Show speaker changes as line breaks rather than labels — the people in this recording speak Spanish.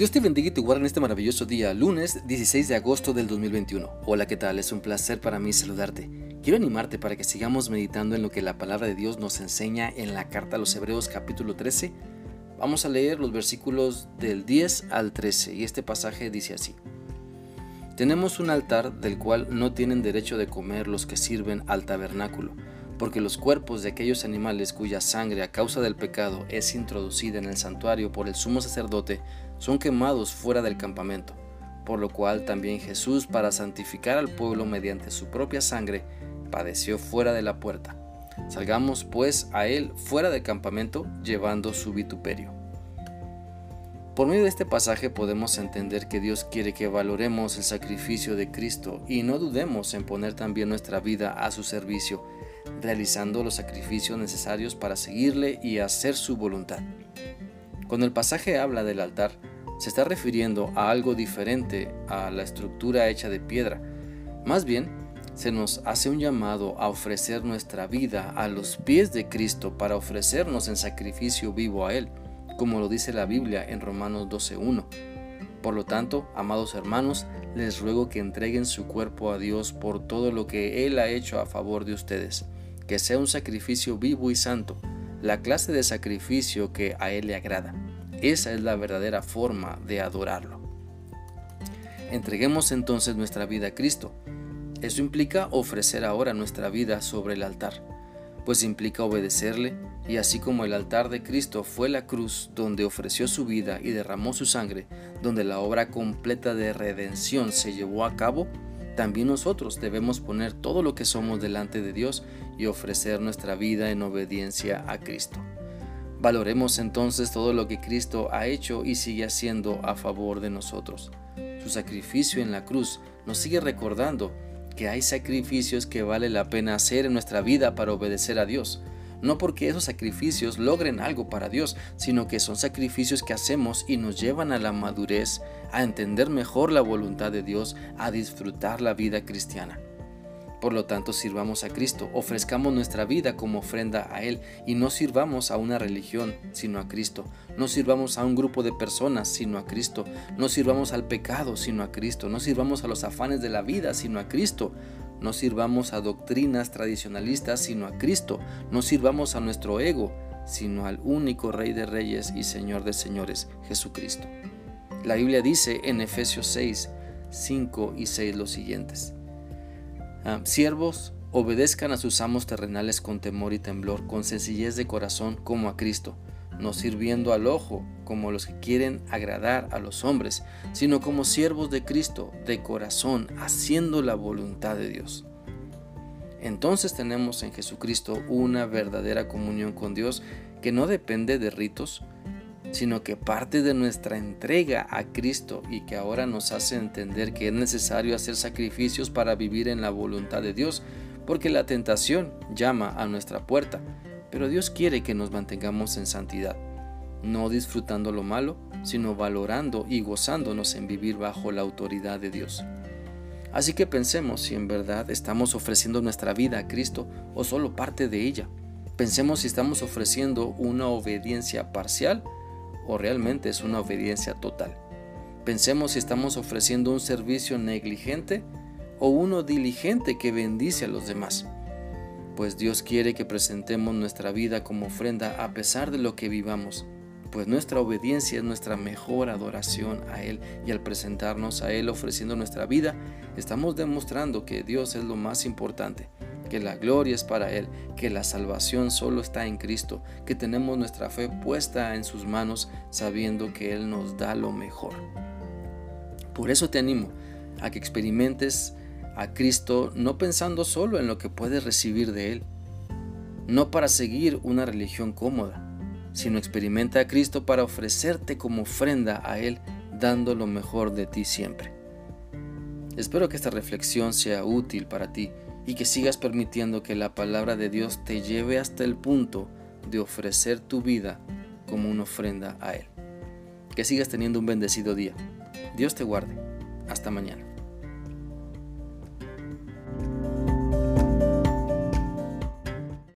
Dios te bendiga y te guarde en este maravilloso día, lunes 16 de agosto del 2021. Hola, ¿qué tal? Es un placer para mí saludarte. Quiero animarte para que sigamos meditando en lo que la palabra de Dios nos enseña en la carta a los Hebreos capítulo 13. Vamos a leer los versículos del 10 al 13 y este pasaje dice así. Tenemos un altar del cual no tienen derecho de comer los que sirven al tabernáculo porque los cuerpos de aquellos animales cuya sangre a causa del pecado es introducida en el santuario por el sumo sacerdote son quemados fuera del campamento, por lo cual también Jesús, para santificar al pueblo mediante su propia sangre, padeció fuera de la puerta. Salgamos pues a él fuera del campamento llevando su vituperio. Por medio de este pasaje podemos entender que Dios quiere que valoremos el sacrificio de Cristo y no dudemos en poner también nuestra vida a su servicio realizando los sacrificios necesarios para seguirle y hacer su voluntad. Cuando el pasaje habla del altar, se está refiriendo a algo diferente a la estructura hecha de piedra. Más bien, se nos hace un llamado a ofrecer nuestra vida a los pies de Cristo para ofrecernos en sacrificio vivo a Él, como lo dice la Biblia en Romanos 12.1. Por lo tanto, amados hermanos, les ruego que entreguen su cuerpo a Dios por todo lo que Él ha hecho a favor de ustedes que sea un sacrificio vivo y santo, la clase de sacrificio que a Él le agrada. Esa es la verdadera forma de adorarlo. Entreguemos entonces nuestra vida a Cristo. Eso implica ofrecer ahora nuestra vida sobre el altar, pues implica obedecerle, y así como el altar de Cristo fue la cruz donde ofreció su vida y derramó su sangre, donde la obra completa de redención se llevó a cabo, también nosotros debemos poner todo lo que somos delante de Dios y ofrecer nuestra vida en obediencia a Cristo. Valoremos entonces todo lo que Cristo ha hecho y sigue haciendo a favor de nosotros. Su sacrificio en la cruz nos sigue recordando que hay sacrificios que vale la pena hacer en nuestra vida para obedecer a Dios no porque esos sacrificios logren algo para Dios, sino que son sacrificios que hacemos y nos llevan a la madurez, a entender mejor la voluntad de Dios, a disfrutar la vida cristiana. Por lo tanto, sirvamos a Cristo, ofrezcamos nuestra vida como ofrenda a Él y no sirvamos a una religión, sino a Cristo. No sirvamos a un grupo de personas, sino a Cristo. No sirvamos al pecado, sino a Cristo. No sirvamos a los afanes de la vida, sino a Cristo. No sirvamos a doctrinas tradicionalistas, sino a Cristo. No sirvamos a nuestro ego, sino al único Rey de Reyes y Señor de Señores, Jesucristo. La Biblia dice en Efesios 6, 5 y 6 los siguientes. Ah, siervos, obedezcan a sus amos terrenales con temor y temblor, con sencillez de corazón como a Cristo no sirviendo al ojo como los que quieren agradar a los hombres, sino como siervos de Cristo de corazón, haciendo la voluntad de Dios. Entonces tenemos en Jesucristo una verdadera comunión con Dios que no depende de ritos, sino que parte de nuestra entrega a Cristo y que ahora nos hace entender que es necesario hacer sacrificios para vivir en la voluntad de Dios, porque la tentación llama a nuestra puerta pero Dios quiere que nos mantengamos en santidad, no disfrutando lo malo, sino valorando y gozándonos en vivir bajo la autoridad de Dios. Así que pensemos si en verdad estamos ofreciendo nuestra vida a Cristo o solo parte de ella. Pensemos si estamos ofreciendo una obediencia parcial o realmente es una obediencia total. Pensemos si estamos ofreciendo un servicio negligente o uno diligente que bendice a los demás pues Dios quiere que presentemos nuestra vida como ofrenda a pesar de lo que vivamos, pues nuestra obediencia es nuestra mejor adoración a Él y al presentarnos a Él ofreciendo nuestra vida, estamos demostrando que Dios es lo más importante, que la gloria es para Él, que la salvación solo está en Cristo, que tenemos nuestra fe puesta en sus manos sabiendo que Él nos da lo mejor. Por eso te animo a que experimentes a Cristo no pensando solo en lo que puedes recibir de Él, no para seguir una religión cómoda, sino experimenta a Cristo para ofrecerte como ofrenda a Él, dando lo mejor de ti siempre. Espero que esta reflexión sea útil para ti y que sigas permitiendo que la palabra de Dios te lleve hasta el punto de ofrecer tu vida como una ofrenda a Él. Que sigas teniendo un bendecido día. Dios te guarde. Hasta mañana.